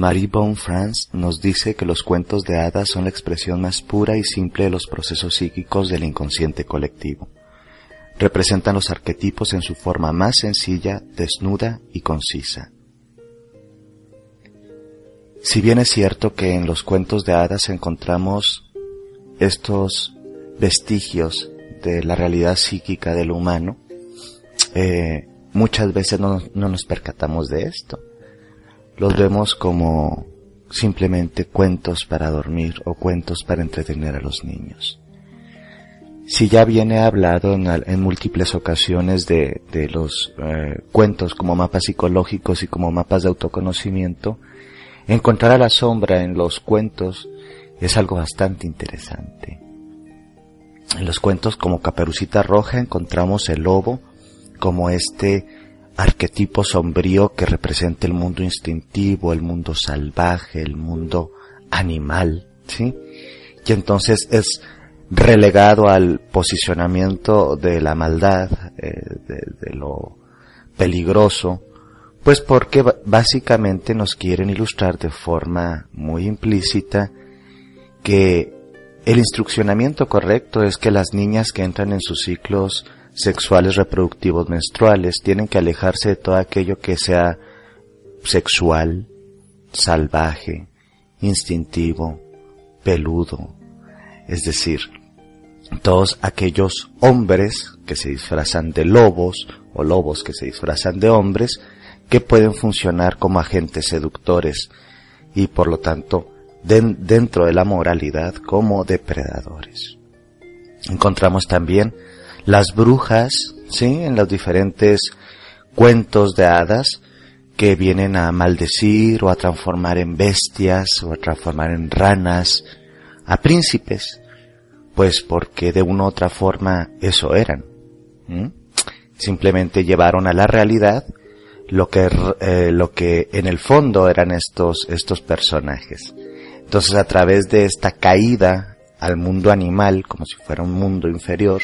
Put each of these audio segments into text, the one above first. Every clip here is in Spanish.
Marie Bonne-France nos dice que los cuentos de hadas son la expresión más pura y simple de los procesos psíquicos del inconsciente colectivo. Representan los arquetipos en su forma más sencilla, desnuda y concisa. Si bien es cierto que en los cuentos de hadas encontramos estos vestigios de la realidad psíquica del humano, eh, muchas veces no nos percatamos de esto los vemos como simplemente cuentos para dormir o cuentos para entretener a los niños. Si ya viene hablado en, múltiples ocasiones de, los eh, cuentos como mapas psicológicos y como mapas de autoconocimiento, encontrar a la sombra en los cuentos es algo bastante interesante. En los cuentos como Caperucita Roja encontramos el lobo como este arquetipo sombrío que representa el mundo instintivo, el mundo salvaje, el mundo animal, ¿sí? Y entonces es relegado al posicionamiento de la maldad, eh, de, lo peligroso, pues porque básicamente nos quieren ilustrar de forma muy implícita que el instruccionamiento correcto es que las niñas que entran en sus ciclos sexuales reproductivos menstruales tienen que alejarse de todo aquello que sea sexual, salvaje, instintivo, peludo. Es decir, todos aquellos hombres que se disfrazan de lobos o lobos que se disfrazan de hombres que pueden funcionar como agentes seductores y por lo tanto dentro de la moralidad como depredadores. Encontramos también las brujas, ¿sí? En los diferentes cuentos de hadas que vienen a maldecir o a transformar en bestias o a transformar en ranas a príncipes, pues porque de una u otra forma eso eran. Simplemente llevaron a la realidad lo que, eh, lo que en el fondo eran estos, estos personajes. Entonces a través de esta caída al mundo animal, como si fuera un mundo inferior,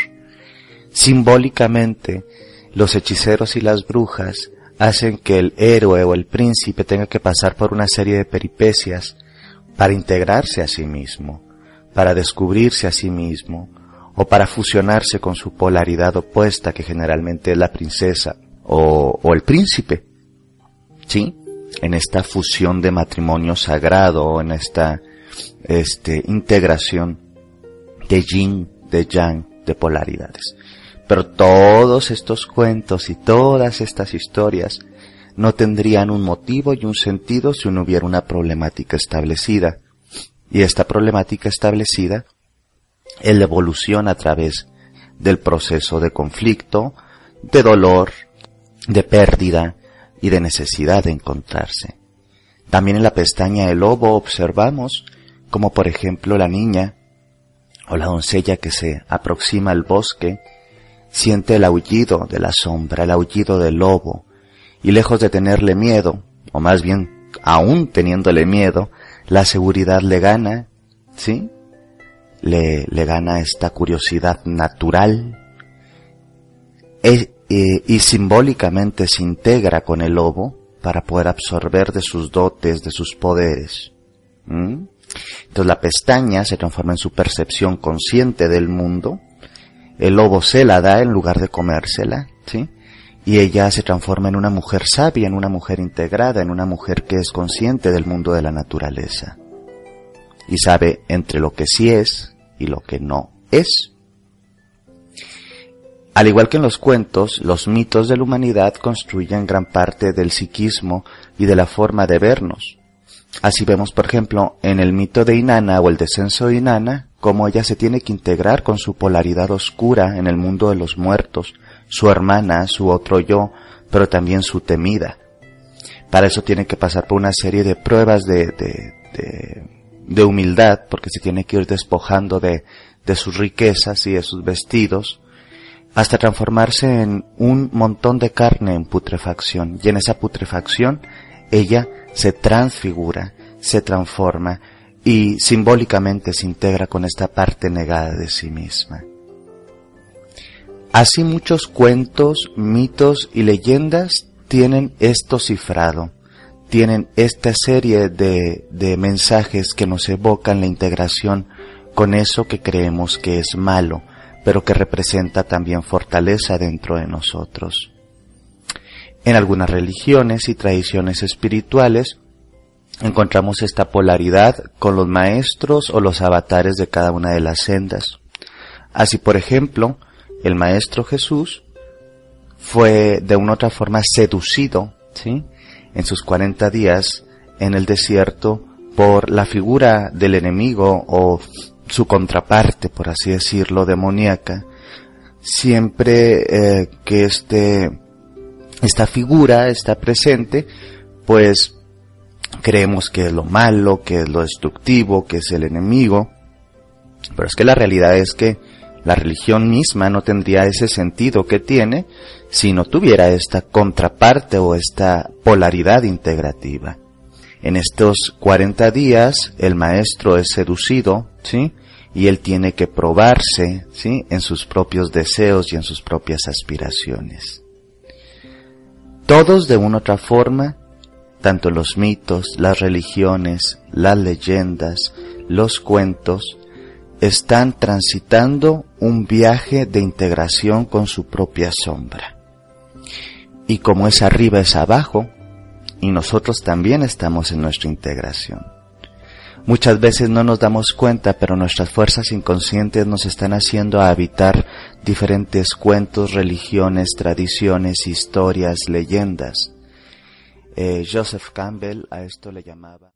Simbólicamente, los hechiceros y las brujas hacen que el héroe o el príncipe tenga que pasar por una serie de peripecias para integrarse a sí mismo, para descubrirse a sí mismo, o para fusionarse con su polaridad opuesta que generalmente es la princesa o, el príncipe. ¿Sí? En esta fusión de matrimonio sagrado, en esta este, integración de yin, de yang, de polaridades. Pero todos estos cuentos y todas estas historias no tendrían un motivo y un sentido si no hubiera una problemática establecida. Y esta problemática establecida es la evolución a través del proceso de conflicto, de dolor, de pérdida y de necesidad de encontrarse. También en la pestaña del lobo observamos como por ejemplo la niña o la doncella que se aproxima al bosque siente el aullido de la sombra, el aullido del lobo, y lejos de tenerle miedo, o más bien aún teniéndole miedo, la seguridad le gana, ¿sí? Le, le gana esta curiosidad natural e, e, y simbólicamente se integra con el lobo para poder absorber de sus dotes, de sus poderes. Entonces la pestaña se transforma en su percepción consciente del mundo el lobo se la da en lugar de comérsela, ¿sí? Y ella se transforma en una mujer sabia, en una mujer integrada, en una mujer que es consciente del mundo de la naturaleza. Y sabe entre lo que sí es y lo que no es. Al igual que en los cuentos, los mitos de la humanidad construyen gran parte del psiquismo y de la forma de vernos. Así vemos, por ejemplo, en el mito de Inanna o el descenso de Inanna, cómo ella se tiene que integrar con su polaridad oscura en el mundo de los muertos, su hermana, su otro yo, pero también su temida. Para eso tiene que pasar por una serie de pruebas de, de, de, humildad, porque se tiene que ir despojando de, de sus riquezas y de sus vestidos, hasta transformarse en un montón de carne en putrefacción. Y en esa putrefacción ella se transfigura, se transforma y simbólicamente se integra con esta parte negada de sí misma. Así muchos cuentos, mitos y leyendas tienen esto cifrado. tienen esta serie de, de mensajes que nos evocan la integración con eso que creemos que es malo, pero que representa también fortaleza dentro de nosotros. En algunas religiones y tradiciones espirituales encontramos esta polaridad con los maestros o los avatares de cada una de las sendas. Así, por ejemplo, el Maestro Jesús fue de una otra forma seducido, ¿sí? En sus 40 días en el desierto por la figura del enemigo o su contraparte, por así decirlo, demoníaca, siempre eh, que este, esta figura está presente, pues creemos que es lo malo, que es lo destructivo, que es el enemigo, pero es que la realidad es que la religión misma no tendría ese sentido que tiene si no tuviera esta contraparte o esta polaridad integrativa. En estos 40 días el maestro es seducido, ¿sí? Y él tiene que probarse, ¿sí? En sus propios deseos y en sus propias aspiraciones. Todos de una u otra forma, tanto los mitos, las religiones, las leyendas, los cuentos, están transitando un viaje de integración con su propia sombra. Y como es arriba es abajo, y nosotros también estamos en nuestra integración. Muchas veces no nos damos cuenta, pero nuestras fuerzas inconscientes nos están haciendo habitar diferentes cuentos, religiones, tradiciones, historias, leyendas. Eh, Joseph Campbell a esto le llamaba